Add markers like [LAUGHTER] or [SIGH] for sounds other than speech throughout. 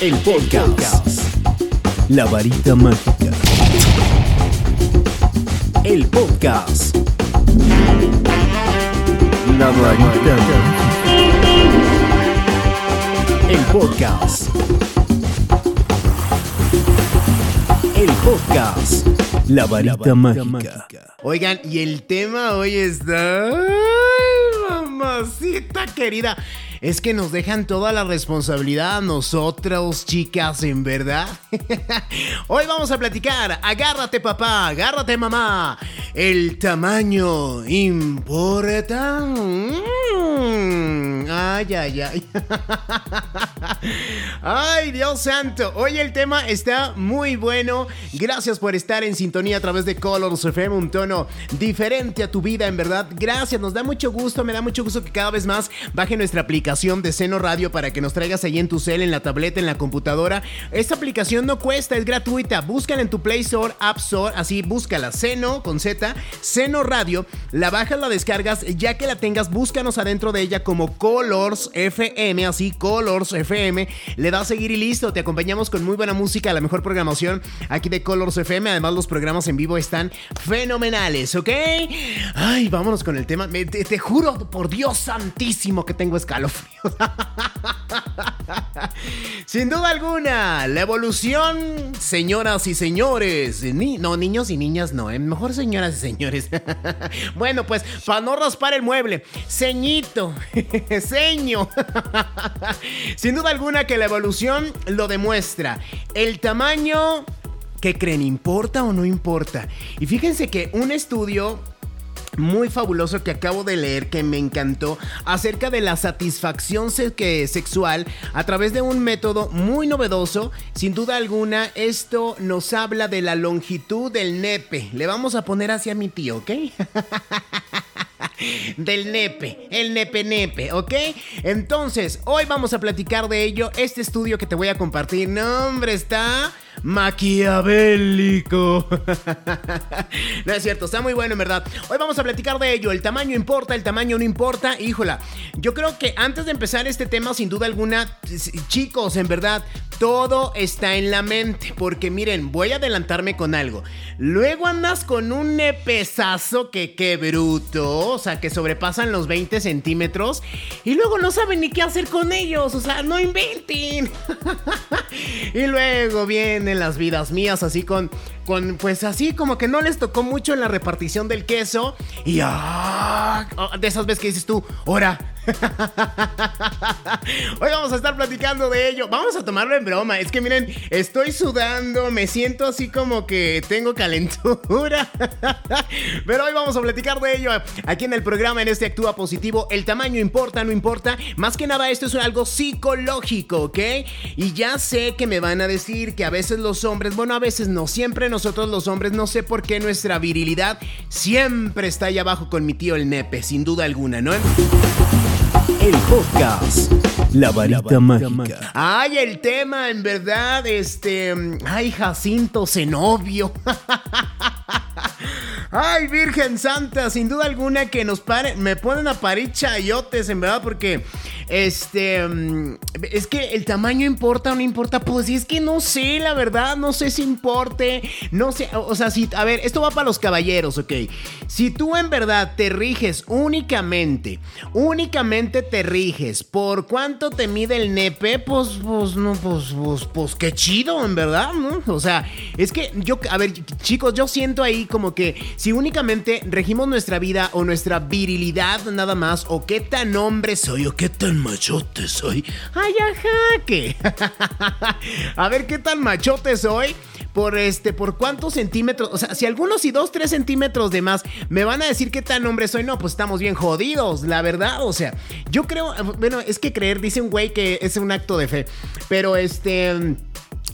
El podcast. La varita mágica. El podcast. La varita mágica. El podcast. El podcast. La varita mágica. Oigan, y el tema hoy está... ¡Ay, mamacita querida! Es que nos dejan toda la responsabilidad a nosotros, chicas, en verdad. [LAUGHS] Hoy vamos a platicar. Agárrate, papá. Agárrate, mamá. El tamaño importa. Mm. Ay, ay, ay. [LAUGHS] Ay, Dios santo. Hoy el tema está muy bueno. Gracias por estar en sintonía a través de Colors FM, un tono diferente a tu vida, en verdad. Gracias, nos da mucho gusto, me da mucho gusto que cada vez más baje nuestra aplicación de Seno Radio para que nos traigas ahí en tu cel, en la tableta, en la computadora. Esta aplicación no cuesta, es gratuita. Búscala en tu Play Store, App Store, así búscala. Seno con Z, Seno Radio. La bajas, la descargas. Ya que la tengas, búscanos adentro de ella como Colors FM, así Colors FM. Le das a seguir y listo. Te acompañamos con muy buena música, la mejor programación aquí de Colors FM. Además, los programas en vivo están fenomenales, ¿ok? Ay, vámonos con el tema. te, te juro por Dios santísimo que tengo [LAUGHS] Sin duda alguna, la evolución, señoras y señores. no, niños y niñas no, ¿eh? mejor señoras y señores. [LAUGHS] bueno, pues, para no raspar el mueble, ceñito, ceño. [LAUGHS] Sin duda alguna que la evolución lo demuestra. El tamaño, ¿qué creen? ¿Importa o no importa? Y fíjense que un estudio muy fabuloso que acabo de leer que me encantó acerca de la satisfacción sexual a través de un método muy novedoso. Sin duda alguna, esto nos habla de la longitud del nepe. Le vamos a poner hacia mi tío, ¿ok? [LAUGHS] del nepe, el nepe nepe, ¿ok? Entonces, hoy vamos a platicar de ello. Este estudio que te voy a compartir, no, hombre, está maquiavélico. [LAUGHS] no es cierto, está muy bueno en verdad. Hoy vamos a platicar de ello. El tamaño importa, el tamaño no importa. Híjola, yo creo que antes de empezar este tema, sin duda alguna, chicos, en verdad, todo está en la mente. Porque miren, voy a adelantarme con algo. Luego andas con un nepesazo que qué bruto. O sea, que sobrepasan los 20 centímetros. Y luego no saben ni qué hacer con ellos. O sea, no inventen. [LAUGHS] y luego viene en las vidas mías, así con, con, pues así como que no les tocó mucho en la repartición del queso. Y ah, de esas veces que dices tú, ora, [LAUGHS] Hoy vamos a estar platicando de ello. Vamos a tomarlo en broma. Es que miren, estoy sudando, me siento así como que tengo calentura. [LAUGHS] Pero hoy vamos a platicar de ello aquí en el programa, en este Actúa Positivo. El tamaño importa, no importa. Más que nada, esto es algo psicológico, ¿ok? Y ya sé que me van a decir que a veces los hombres, bueno, a veces no, siempre nosotros los hombres, no sé por qué nuestra virilidad siempre está ahí abajo con mi tío el nepe, sin duda alguna, ¿no? El podcast. La varita mágica. Ay, el tema, en verdad, este. Ay, Jacinto Zenobio. [LAUGHS] Ay, Virgen Santa, sin duda alguna que nos paren, me ponen a parir chayotes, en verdad, porque este mm, es que el tamaño importa o no importa, pues es que no sé, la verdad, no sé si importe, no sé, o sea, si a ver, esto va para los caballeros, ok. Si tú en verdad te riges únicamente, únicamente te riges por cuánto te mide el nepe, pues pues no pues pues pues qué chido, en verdad, ¿no? O sea, es que yo a ver, chicos, yo siento ahí como que si únicamente regimos nuestra vida o nuestra virilidad nada más, o qué tan hombre soy, o qué tan machote soy. Ay, ajá. [LAUGHS] A ver qué tan machote soy. Por este, por cuántos centímetros. O sea, si algunos y dos, tres centímetros de más me van a decir qué tan hombre soy, no, pues estamos bien jodidos, la verdad. O sea, yo creo, bueno, es que creer, dice un güey que es un acto de fe. Pero este.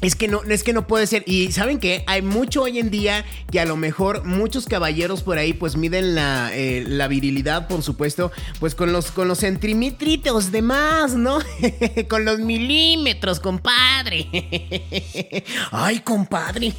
Es que no, es que no puede ser. Y saben que hay mucho hoy en día que a lo mejor muchos caballeros por ahí pues miden la, eh, la virilidad, por supuesto, pues con los, con los centímetros de más, ¿no? [LAUGHS] con los milímetros, compadre. [LAUGHS] Ay, compadre.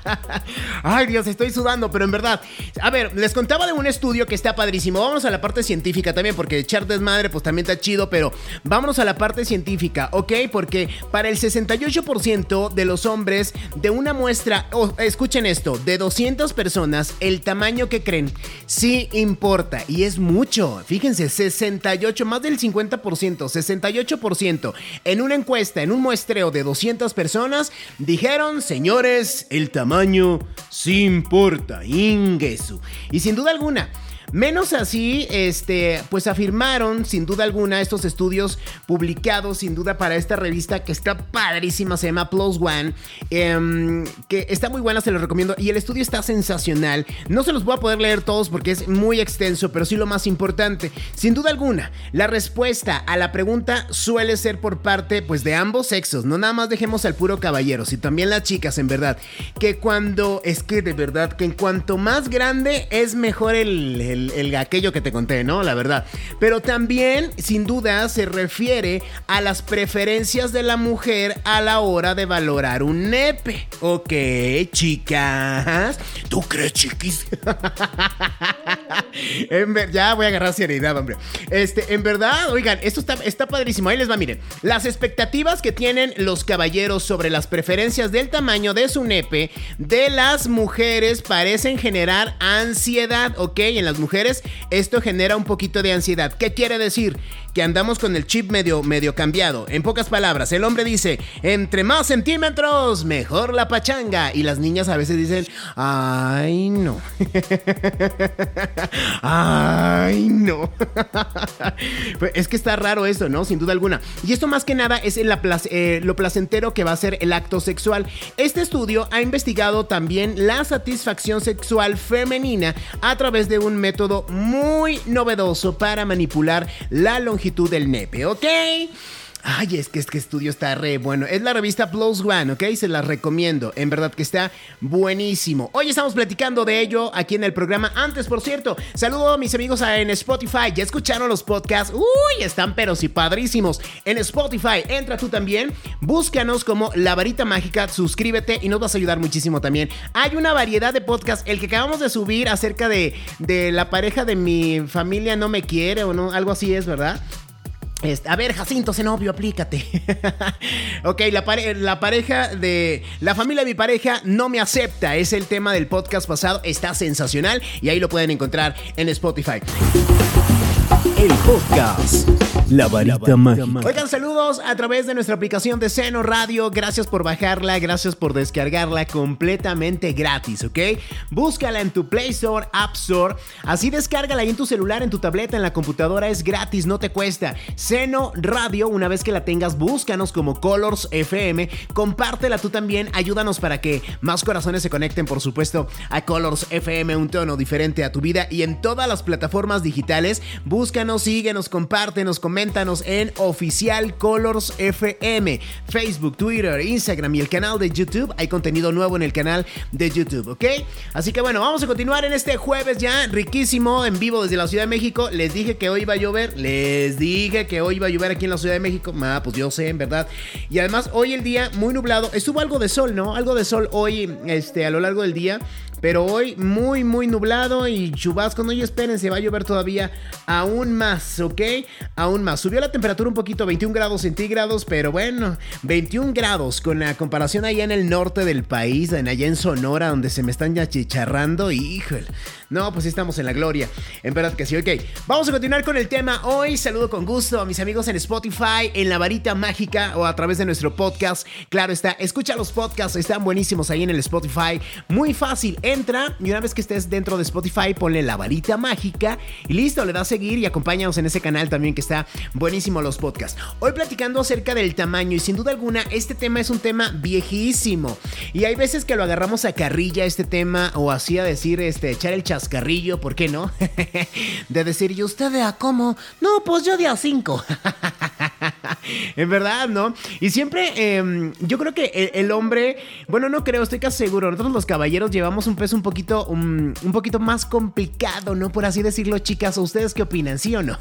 [LAUGHS] Ay, Dios, estoy sudando, pero en verdad. A ver, les contaba de un estudio que está padrísimo. Vámonos a la parte científica también, porque echar desmadre pues también está chido, pero vámonos a la parte científica, ¿ok? Porque para el 68% de los hombres de una muestra, escuchen esto, de 200 personas, el tamaño que creen sí importa y es mucho. Fíjense, 68, más del 50%, 68% en una encuesta, en un muestreo de 200 personas, dijeron, señores, el tamaño sí importa, ingesu. Y sin duda alguna, Menos así, este, pues afirmaron sin duda alguna estos estudios publicados sin duda para esta revista que está padrísima, se llama Plus One, em, que está muy buena, se los recomiendo y el estudio está sensacional. No se los voy a poder leer todos porque es muy extenso, pero sí lo más importante. Sin duda alguna, la respuesta a la pregunta suele ser por parte pues de ambos sexos, no nada más dejemos al puro caballero, sino también las chicas en verdad, que cuando es que de verdad que en cuanto más grande es mejor el el, aquello que te conté, ¿no? La verdad. Pero también, sin duda, se refiere a las preferencias de la mujer a la hora de valorar un nepe. Ok, chicas. ¿Tú crees, chiquis? [LAUGHS] [LAUGHS] ya voy a agarrar seriedad, hombre. Este, en verdad, oigan, esto está, está padrísimo. Ahí les va, miren. Las expectativas que tienen los caballeros sobre las preferencias del tamaño de su nepe de las mujeres parecen generar ansiedad, ¿ok? En las mujeres esto genera un poquito de ansiedad. ¿Qué quiere decir? Que andamos con el chip medio, medio cambiado. En pocas palabras, el hombre dice, entre más centímetros, mejor la pachanga. Y las niñas a veces dicen, ay no. [LAUGHS] ay no. [LAUGHS] Pues es que está raro eso, ¿no? Sin duda alguna. Y esto más que nada es eh, lo placentero que va a ser el acto sexual. Este estudio ha investigado también la satisfacción sexual femenina a través de un método muy novedoso para manipular la longitud del nepe, ¿ok? Ay, es que este estudio está re bueno. Es la revista Plus One, ¿ok? Se la recomiendo. En verdad que está buenísimo. Hoy estamos platicando de ello aquí en el programa. Antes, por cierto, saludo a mis amigos en Spotify. ¿Ya escucharon los podcasts? Uy, están pero sí padrísimos. En Spotify, entra tú también. Búscanos como La Varita Mágica. Suscríbete y nos vas a ayudar muchísimo también. Hay una variedad de podcasts. El que acabamos de subir acerca de, de la pareja de mi familia no me quiere o no, algo así es, ¿verdad? A ver, Jacinto Zenobio, aplícate. [LAUGHS] ok, la, la, pareja de. La familia de mi pareja no me acepta. Es el tema del podcast pasado. Está sensacional y ahí lo pueden encontrar en Spotify. El podcast la varita mágica. Oigan, saludos a través de nuestra aplicación de Seno Radio. Gracias por bajarla, gracias por descargarla completamente gratis, ¿ok? Búscala en tu Play Store, App Store. Así descárgala ahí en tu celular, en tu tableta, en la computadora. Es gratis, no te cuesta. Seno Radio, una vez que la tengas, búscanos como Colors FM. Compártela tú también. Ayúdanos para que más corazones se conecten, por supuesto, a Colors FM, un tono diferente a tu vida. Y en todas las plataformas digitales, búscanos, síguenos, compártenos, coméntanos en Oficial Colors FM, Facebook, Twitter, Instagram y el canal de YouTube. Hay contenido nuevo en el canal de YouTube, ¿ok? Así que bueno, vamos a continuar en este jueves ya riquísimo en vivo desde la Ciudad de México. Les dije que hoy iba a llover, les dije que hoy iba a llover aquí en la Ciudad de México. Ah, pues yo sé, en verdad. Y además hoy el día muy nublado. Estuvo algo de sol, ¿no? Algo de sol hoy este, a lo largo del día. Pero hoy muy, muy nublado y chubasco. No, y esperen, se va a llover todavía aún más, ¿ok? Aún más. Subió la temperatura un poquito, 21 grados centígrados, pero bueno, 21 grados con la comparación allá en el norte del país, en allá en Sonora, donde se me están ya chicharrando. Híjole. No, pues estamos en la gloria. En verdad que sí, ok. Vamos a continuar con el tema hoy. Saludo con gusto a mis amigos en Spotify, en La Varita Mágica o a través de nuestro podcast. Claro está, escucha los podcasts, están buenísimos ahí en el Spotify. Muy fácil, entra y una vez que estés dentro de Spotify, ponle La Varita Mágica y listo, le das a seguir y acompáñanos en ese canal también que está buenísimo los podcasts. Hoy platicando acerca del tamaño y sin duda alguna este tema es un tema viejísimo y hay veces que lo agarramos a carrilla este tema o así a decir, este, echar el chat Carrillo, ¿por qué no? [LAUGHS] de decir, ¿y usted de a cómo? No, pues yo de a cinco. [LAUGHS] en verdad, ¿no? Y siempre, em, yo creo que el, hombre, bueno, no creo, estoy casi seguro, nosotros los caballeros llevamos un peso un poquito, un, poquito más complicado, ¿no? Por así decirlo, chicas, ¿o ustedes qué opinan, sí o no?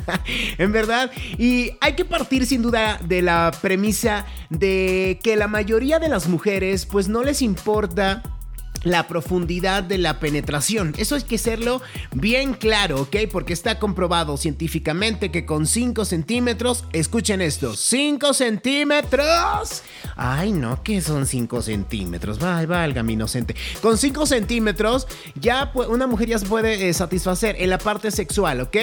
[LAUGHS] en verdad, y hay que partir sin duda de la premisa de que la mayoría de las mujeres, pues no les importa la profundidad de la penetración. Eso hay que serlo bien claro, ¿ok? Porque está comprobado científicamente que con 5 centímetros, escuchen esto, 5 centímetros. Ay, no, que son 5 centímetros. Vaya, valga mi inocente. Con 5 centímetros, ya una mujer ya se puede eh, satisfacer en la parte sexual, ¿ok?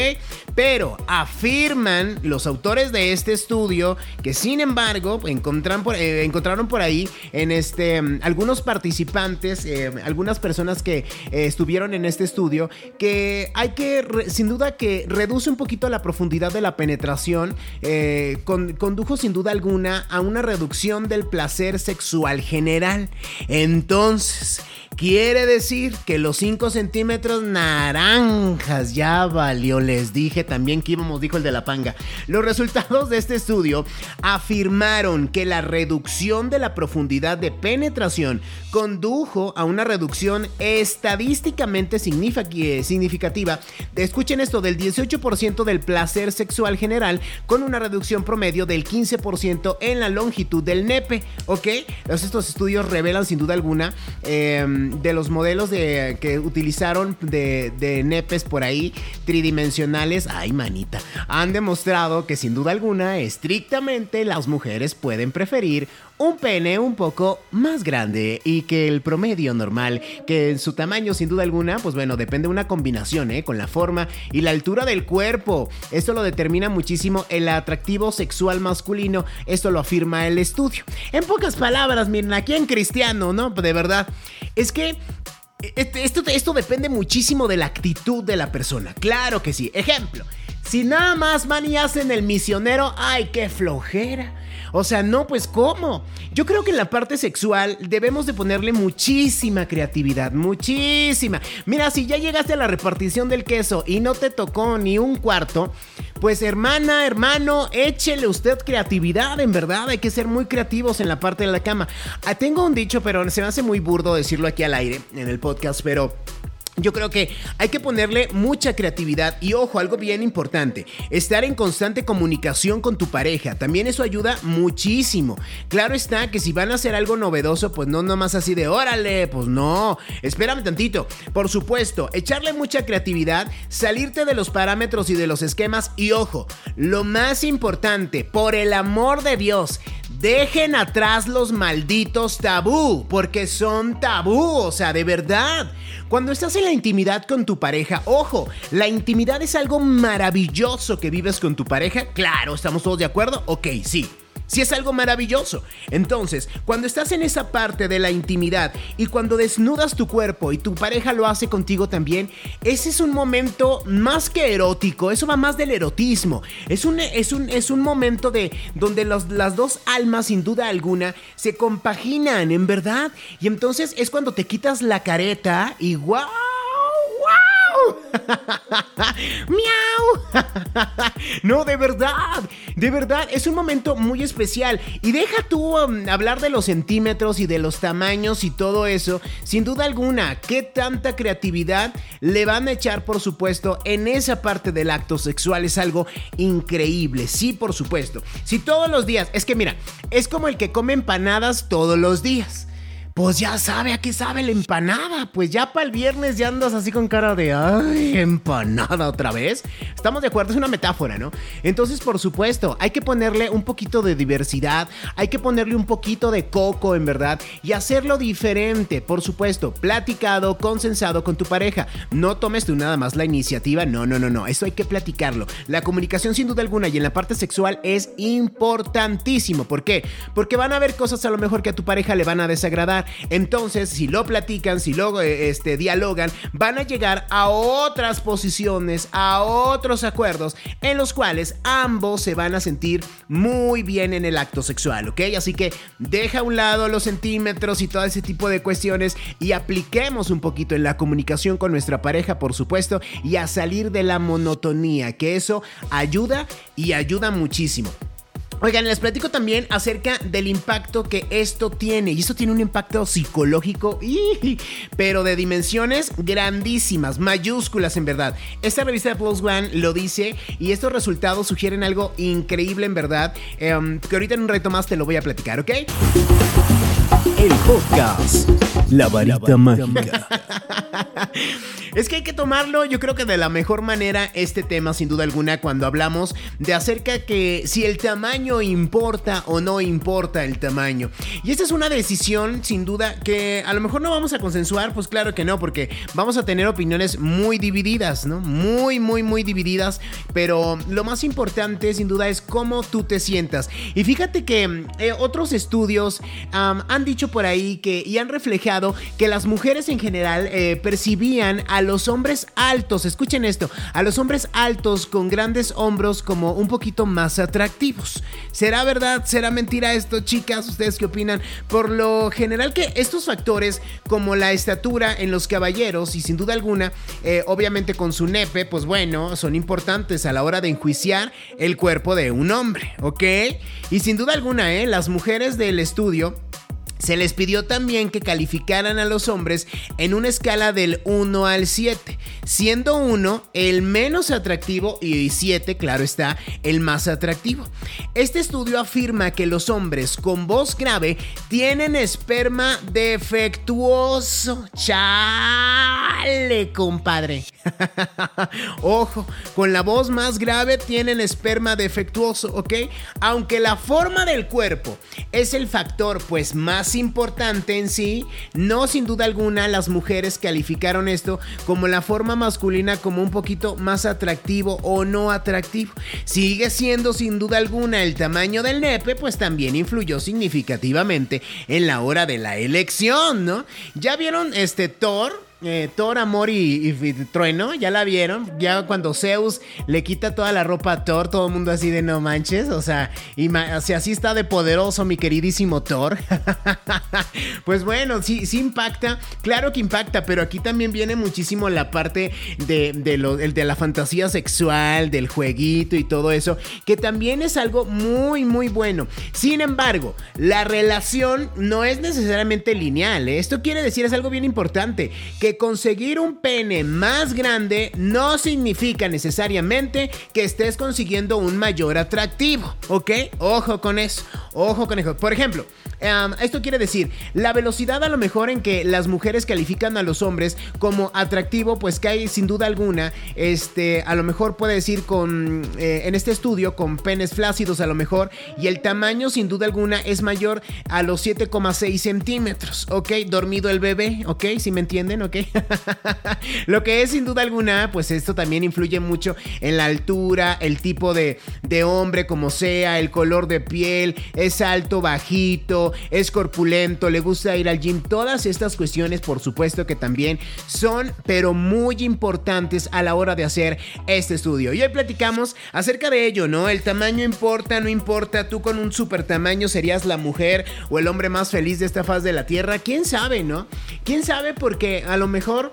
Pero afirman los autores de este estudio que, sin embargo, encontraron por, eh, encontraron por ahí en este mm, algunos participantes. Eh, algunas personas que eh, estuvieron en este estudio, que hay que, sin duda que reduce un poquito la profundidad de la penetración, eh, condujo sin duda alguna a una reducción del placer sexual general. Entonces, Quiere decir que los 5 centímetros naranjas ya valió. Les dije también que íbamos, dijo el de la panga. Los resultados de este estudio afirmaron que la reducción de la profundidad de penetración condujo a una reducción estadísticamente significativa. Escuchen esto, del 18% del placer sexual general con una reducción promedio del 15% en la longitud del nepe. ¿Ok? estos estudios revelan sin duda alguna... Eh, de los modelos de, que utilizaron de, nepes por ahí tridimensionales, ay manita, han demostrado que sin duda alguna, estrictamente las mujeres pueden preferir un pene un poco más grande y que el promedio normal, que en su tamaño sin duda alguna, pues bueno, depende de una combinación, ¿eh? Con la forma y la altura del cuerpo. Esto lo determina muchísimo el atractivo sexual masculino, esto lo afirma el estudio. En pocas palabras, miren, aquí en cristiano, ¿no? De verdad, es que este, esto, esto depende muchísimo de la actitud de la persona. Claro que sí. Ejemplo, si nada más van y hacen el misionero, ay, qué flojera. O sea, no, pues ¿cómo? Yo creo que en la parte sexual debemos de ponerle muchísima creatividad, muchísima. Mira, si ya llegaste a la repartición del queso y no te tocó ni un cuarto, pues hermana, hermano, échele usted creatividad, en verdad, hay que ser muy creativos en la parte de la cama. Ah, tengo un dicho, pero se me hace muy burdo decirlo aquí al aire en el podcast, pero... Yo creo que hay que ponerle mucha creatividad y ojo, algo bien importante, estar en constante comunicación con tu pareja, también eso ayuda muchísimo. Claro está que si van a hacer algo novedoso, pues no nomás así de órale, pues no, espérame tantito. Por supuesto, echarle mucha creatividad, salirte de los parámetros y de los esquemas y ojo, lo más importante, por el amor de Dios, dejen atrás los malditos tabú, porque son tabú, o sea, de verdad. Cuando estás en la intimidad con tu pareja, ojo, la intimidad es algo maravilloso que vives con tu pareja. Claro, ¿estamos todos de acuerdo? Ok, sí si es algo maravilloso. Entonces, cuando estás en esa parte de la intimidad y cuando desnudas tu cuerpo y tu pareja lo hace contigo también, ese es un momento más que erótico, eso va más del erotismo. Es un, es un, es un momento de donde las dos almas, sin duda alguna, se compaginan, en verdad. Y entonces es cuando te quitas la careta y ¡guau! [LAUGHS] ¡Miau! [LAUGHS] no, de verdad, de verdad, es un momento muy especial. Y deja tú um, hablar de los centímetros y de los tamaños y todo eso. Sin duda alguna, ¿qué tanta creatividad le van a echar, por supuesto, en esa parte del acto sexual? Es algo increíble, sí, por supuesto. Si todos los días, es que mira, es como el que come empanadas todos los días pues ya sabe a qué sabe la empanada. Pues ya para el viernes ya andas así con cara de, ay, empanada otra vez. Estamos de acuerdo, es una metáfora, ¿no? Entonces, por supuesto, hay que ponerle un poquito de diversidad, hay que ponerle un poquito de coco, en verdad, y hacerlo diferente, por supuesto, platicado, consensado con tu pareja. No tomes tú nada más la iniciativa, no, no, no, no, eso hay que platicarlo. La comunicación sin duda alguna y en la parte sexual es importantísimo. ¿Por qué? Porque van a haber cosas a lo mejor que a tu pareja le van a desagradar entonces, si lo platican, si lo eh, este, dialogan, van a llegar a otras posiciones, a otros acuerdos en los cuales ambos se van a sentir muy bien en el acto sexual, ¿ok? Así que deja a un lado los centímetros y todo ese tipo de cuestiones y apliquemos un poquito en la comunicación con nuestra pareja, por supuesto, y a salir de la monotonía, que eso ayuda y ayuda muchísimo. Oigan, les platico también acerca del impacto que esto tiene. Y esto tiene un impacto psicológico, pero de dimensiones grandísimas, mayúsculas en verdad. Esta revista de Plus One lo dice y estos resultados sugieren algo increíble en verdad, em, que ahorita en un reto más te lo voy a platicar, ¿ok? El podcast La Varita Mágica. [LAUGHS] Es que hay que tomarlo, yo creo que de la mejor manera, este tema, sin duda alguna, cuando hablamos de acerca que si el tamaño importa o no importa el tamaño. Y esta es una decisión, sin duda, que a lo mejor no vamos a consensuar, pues claro que no, porque vamos a tener opiniones muy divididas, ¿no? Muy, muy, muy divididas. Pero lo más importante, sin duda, es cómo tú te sientas. Y fíjate que eh, otros estudios han dicho por ahí que y han reflejado que las mujeres en general eh, percibían a los hombres altos, escuchen esto, a los hombres altos con grandes hombros como un poquito más atractivos. ¿Será verdad? ¿Será mentira esto, chicas? ¿Ustedes qué opinan? Por lo general que estos factores como la estatura en los caballeros y sin duda alguna, eh, obviamente con su nepe, pues bueno, son importantes a la hora de enjuiciar el cuerpo de un hombre, ¿ok? Y sin duda alguna, ¿eh? Las mujeres del estudio se les pidió también que calificaran a los hombres en una escala del 1 al 7, siendo 1 el menos atractivo y 7, claro está, el más atractivo. Este estudio afirma que los hombres con voz grave tienen esperma defectuoso. Chale, compadre. [LAUGHS] Ojo, con la voz más grave tienen esperma defectuoso, ¿ok? Aunque la forma del cuerpo es el factor pues más importante en sí, no sin duda alguna las mujeres calificaron esto como la forma masculina como un poquito más atractivo o no atractivo. Sigue siendo sin duda alguna el tamaño del nepe, pues también influyó significativamente en la hora de la elección, ¿no? ¿Ya vieron este Thor? Eh, Thor, Amor y, Trueno, ya la vieron. Ya cuando Zeus le quita toda la ropa a Thor, todo el mundo así de no manches. O sea, y así está de poderoso mi queridísimo Thor. [LAUGHS] pues bueno, sí, sí impacta. Claro que impacta, pero aquí también viene muchísimo la parte de, de la fantasía sexual, del jueguito y todo eso, que también es algo muy, muy bueno. Sin embargo, la relación no es necesariamente lineal. ¿eh? Esto quiere decir, es algo bien importante, que conseguir un pene más grande no significa necesariamente que estés consiguiendo un mayor atractivo, ¿ok? Ojo con eso, ojo con eso. Por ejemplo, esto quiere decir, la velocidad a lo mejor en que las mujeres califican a los hombres como atractivo, pues que hay sin duda alguna, este, a lo mejor puede decir con, eh, en este estudio, con penes flácidos a lo mejor, y el tamaño sin duda alguna es mayor a los 7,6 centímetros, ¿ok? Dormido el bebé, ¿ok? Si me entienden, ¿ok? [LAUGHS] lo que es sin duda alguna, pues esto también influye mucho en la altura, el tipo de, de hombre como sea, el color de piel, es alto, bajito, es corpulento, le gusta ir al gym. Todas estas cuestiones, por supuesto que también son, pero muy importantes a la hora de hacer este estudio. Y hoy platicamos acerca de ello, ¿no? El tamaño importa, no importa. Tú con un super tamaño serías la mujer o el hombre más feliz de esta faz de la tierra. ¿Quién sabe, no? ¿Quién sabe? Porque a lo mejor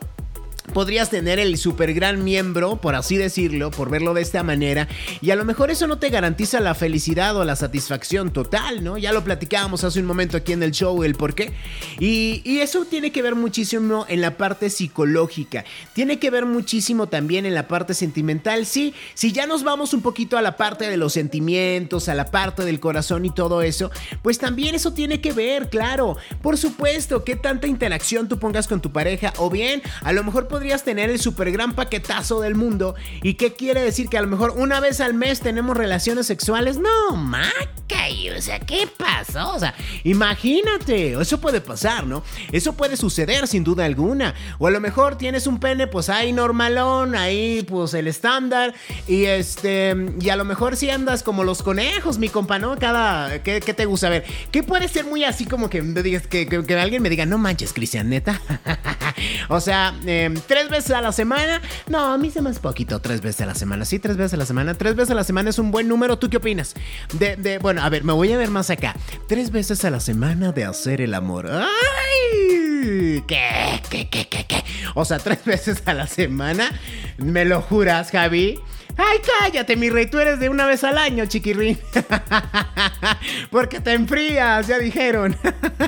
podrías tener el super gran miembro, por así decirlo, por verlo de esta manera, y a lo mejor eso no te garantiza la felicidad o la satisfacción total, ¿no? Ya lo platicábamos hace un momento aquí en el show, el por qué. Y, eso tiene que ver muchísimo en la parte psicológica, tiene que ver muchísimo también en la parte sentimental, sí, si ya nos vamos un poquito a la parte de los sentimientos, a la parte del corazón y todo eso, pues también eso tiene que ver, claro, por supuesto, qué tanta interacción tú pongas con tu pareja, o bien, a lo mejor podrías tener el super gran paquetazo del mundo. ¿Y qué quiere decir? Que a lo mejor una vez al mes tenemos relaciones sexuales. No, maca, o sea, ¿qué pasó? O sea, imagínate, eso puede pasar, ¿no? Eso puede suceder sin duda alguna. O a lo mejor tienes un pene, pues ahí normalón, ahí pues el estándar. Y este, y a lo mejor si andas como los conejos, mi compa, ¿no? Cada, ¿qué, te gusta? A ver, ¿qué puede ser muy así como que, que, que, que alguien me diga, no manches, Cristian, neta? [LAUGHS] o sea, eh, ¿Tres veces a la semana? No, a mí se me hace poquito, tres veces a la semana. Sí, tres veces a la semana. Tres veces a la semana es un buen número. ¿Tú qué opinas? De, de, bueno, a ver, me voy a ver más acá. Tres veces a la semana de hacer el amor. ¡Ay! ¿Qué? ¿Qué? ¿Qué? ¿Qué? ¿Qué? O sea, tres [LAUGHS] veces a la semana. ¿Me lo juras, Javi? Ay, cállate, mi rey, tú eres de una vez al año, chiquirrín. [LAUGHS] Porque te enfrías, ya dijeron.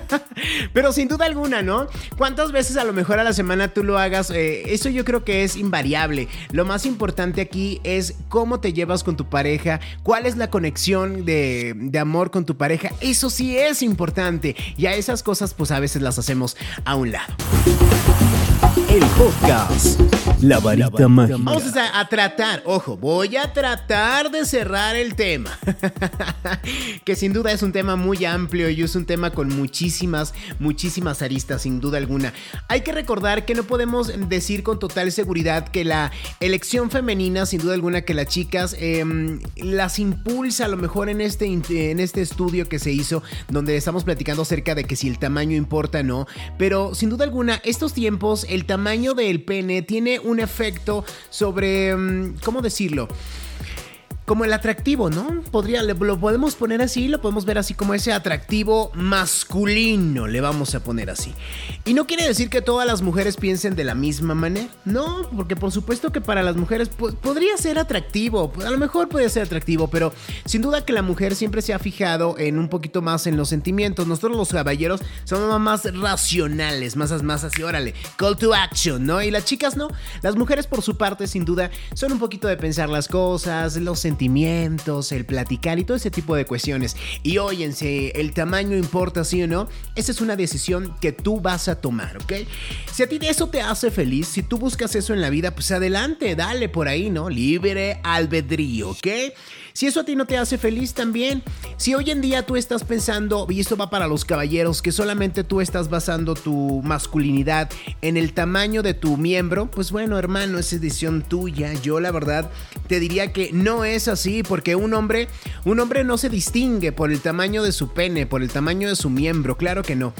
[LAUGHS] Pero sin duda alguna, ¿no? ¿Cuántas veces a lo mejor a la semana tú lo hagas? Eh, eso yo creo que es invariable. Lo más importante aquí es cómo te llevas con tu pareja, cuál es la conexión de, de amor con tu pareja. Eso sí es importante. Y a esas cosas pues a veces las hacemos a un lado. El podcast. La varita mágica. Vamos a, a, tratar, ojo, voy a tratar de cerrar el tema. [LAUGHS] que sin duda es un tema muy amplio y es un tema con muchísimas, muchísimas aristas, sin duda alguna. Hay que recordar que no podemos decir con total seguridad que la elección femenina, sin duda alguna, que las chicas eh, las impulsa a lo mejor en este, en este estudio que se hizo, donde estamos platicando acerca de que si el tamaño importa o no. Pero sin duda alguna, estos tiempos, el tamaño del pene tiene un efecto sobre, mm, ¿cómo decirlo? Como el atractivo, ¿no? Podría, lo podemos poner así, lo podemos ver así como ese atractivo masculino, le vamos a poner así. Y no quiere decir que todas las mujeres piensen de la misma manera, no, porque por supuesto que para las mujeres podría ser atractivo, a lo mejor puede ser atractivo, pero sin duda que la mujer siempre se ha fijado en un poquito más en los sentimientos. Nosotros los caballeros somos más racionales, más, más así, órale, call to action, ¿no? Y las chicas no, las mujeres por su parte sin duda son un poquito de pensar las cosas, los sentimientos el platicar y todo ese tipo de cuestiones. Y óyense, el tamaño importa sí o no, esa es una decisión que tú vas a tomar, ¿ok? Si a ti eso te hace feliz, si tú buscas eso en la vida, pues adelante, dale por ahí, ¿no? Libre albedrío, ¿ok? Si eso a ti no te hace feliz también, si hoy en día tú estás pensando, y esto va para los caballeros, que solamente tú estás basando tu masculinidad en el tamaño de tu miembro, pues bueno, hermano, es decisión tuya. Yo la verdad te diría que no es así, porque un hombre, un hombre no se distingue por el tamaño de su pene, por el tamaño de su miembro, claro que no.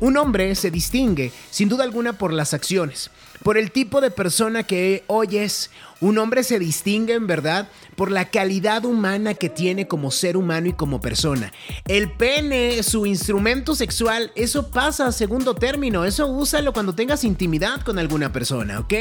Un hombre se distingue, sin duda alguna, por las acciones, por el tipo de persona que hoy es. Un hombre se distingue en verdad por la calidad humana que tiene como ser humano y como persona. El pene, su instrumento sexual, eso pasa a segundo término. Eso úsalo cuando tengas intimidad con alguna persona, ¿ok?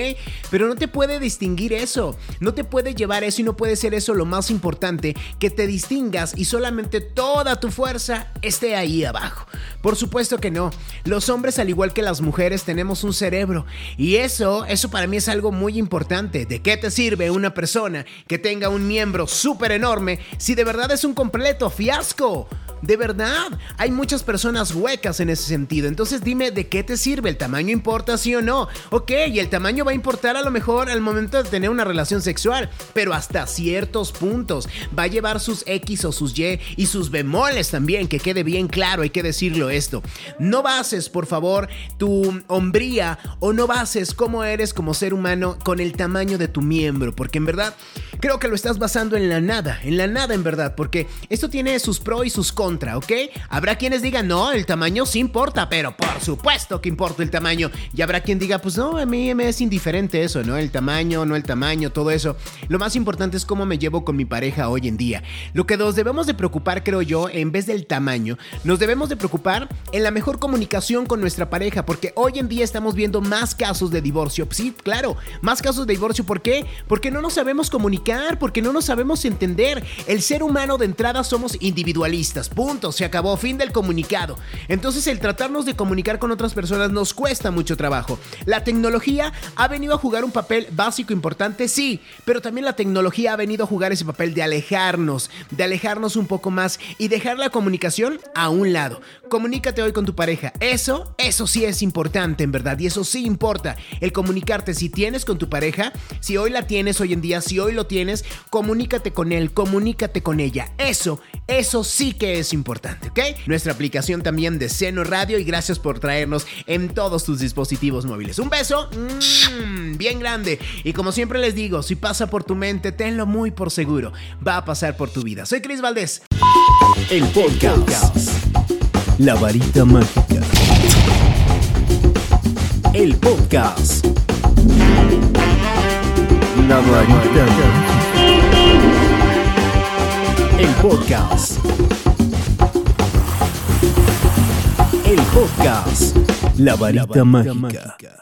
Pero no te puede distinguir eso. No te puede llevar eso y no puede ser eso lo más importante, que te distingas y solamente toda tu fuerza esté ahí abajo. Por supuesto que no. Los hombres, al igual que las mujeres, tenemos un cerebro. Y eso, eso para mí es algo muy importante. ¿De qué te sirve una persona que tenga un miembro súper enorme si de verdad es un completo fiasco? De verdad, hay muchas personas huecas en ese sentido. Entonces dime de qué te sirve. ¿El tamaño importa sí o no? Ok, y el tamaño va a importar a lo mejor al momento de tener una relación sexual, pero hasta ciertos puntos. Va a llevar sus X o sus Y y sus bemoles también, que quede bien claro, hay que decirlo esto. No bases, por favor, tu hombría o no bases cómo eres como ser humano con el tamaño de tu miembro, porque en verdad creo que lo estás basando en la nada, en la nada en verdad, porque esto tiene sus pros y sus contras ¿ok? Habrá quienes digan, no, el tamaño sí importa, pero por supuesto que importa el tamaño. Y habrá quien diga, pues no, a mí me es indiferente eso, ¿no? El tamaño, no el tamaño, todo eso. Lo más importante es cómo me llevo con mi pareja hoy en día. Lo que nos debemos de preocupar, creo yo, en vez del tamaño, nos debemos de preocupar en la mejor comunicación con nuestra pareja, porque hoy en día estamos viendo más casos de divorcio. Sí, claro, más casos de divorcio. ¿Por qué? Porque no nos sabemos comunicar, porque no nos sabemos entender. El ser humano de entrada somos individualistas. Punto, se acabó, fin del comunicado. Entonces el tratarnos de comunicar con otras personas nos cuesta mucho trabajo. La tecnología ha venido a jugar un papel básico importante, sí, pero también la tecnología ha venido a jugar ese papel de alejarnos, de alejarnos un poco más y dejar la comunicación a un lado. Comunícate hoy con tu pareja. Eso, eso sí es importante en verdad y eso sí importa. El comunicarte si tienes con tu pareja, si hoy la tienes hoy en día, si hoy lo tienes, comunícate con él, comunícate con ella. Eso, eso sí que es importante, ¿ok? Nuestra aplicación también de Seno Radio y gracias por traernos en todos tus dispositivos móviles. Un beso mmm, bien grande y como siempre les digo, si pasa por tu mente, tenlo muy por seguro, va a pasar por tu vida. Soy Cris Valdés. El podcast. La varita mágica. El podcast. La varita mágica. El podcast. El podcast. La varita, mágica.